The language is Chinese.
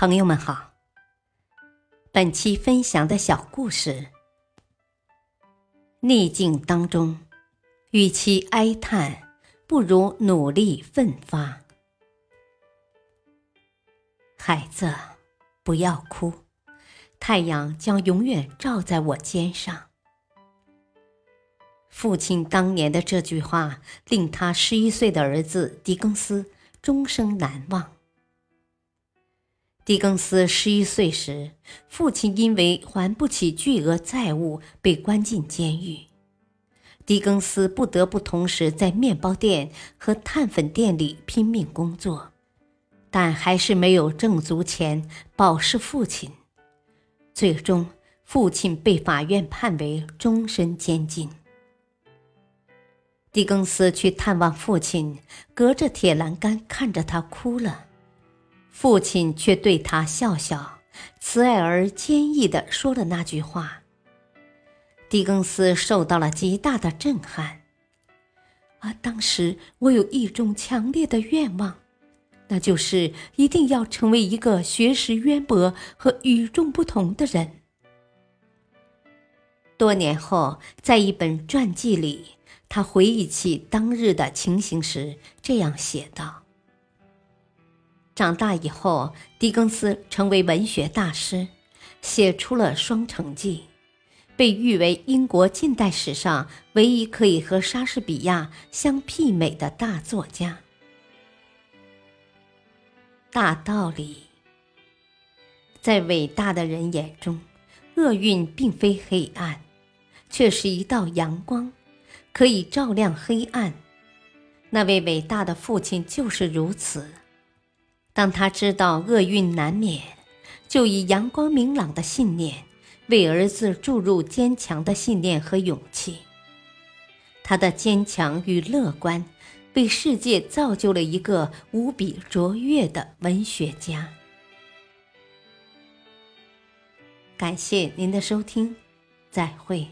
朋友们好，本期分享的小故事：逆境当中，与其哀叹，不如努力奋发。孩子，不要哭，太阳将永远照在我肩上。父亲当年的这句话，令他十一岁的儿子狄更斯终生难忘。狄更斯十一岁时，父亲因为还不起巨额债务被关进监狱。狄更斯不得不同时在面包店和碳粉店里拼命工作，但还是没有挣足钱保释父亲。最终，父亲被法院判为终身监禁。狄更斯去探望父亲，隔着铁栏杆看着他哭了。父亲却对他笑笑，慈爱而坚毅地说了那句话。狄更斯受到了极大的震撼。啊，当时我有一种强烈的愿望，那就是一定要成为一个学识渊博和与众不同的人。多年后，在一本传记里，他回忆起当日的情形时，这样写道。长大以后，狄更斯成为文学大师，写出了《双城记》，被誉为英国近代史上唯一可以和莎士比亚相媲美的大作家。大道理，在伟大的人眼中，厄运并非黑暗，却是一道阳光，可以照亮黑暗。那位伟大的父亲就是如此。当他知道厄运难免，就以阳光明朗的信念为儿子注入坚强的信念和勇气。他的坚强与乐观，为世界造就了一个无比卓越的文学家。感谢您的收听，再会。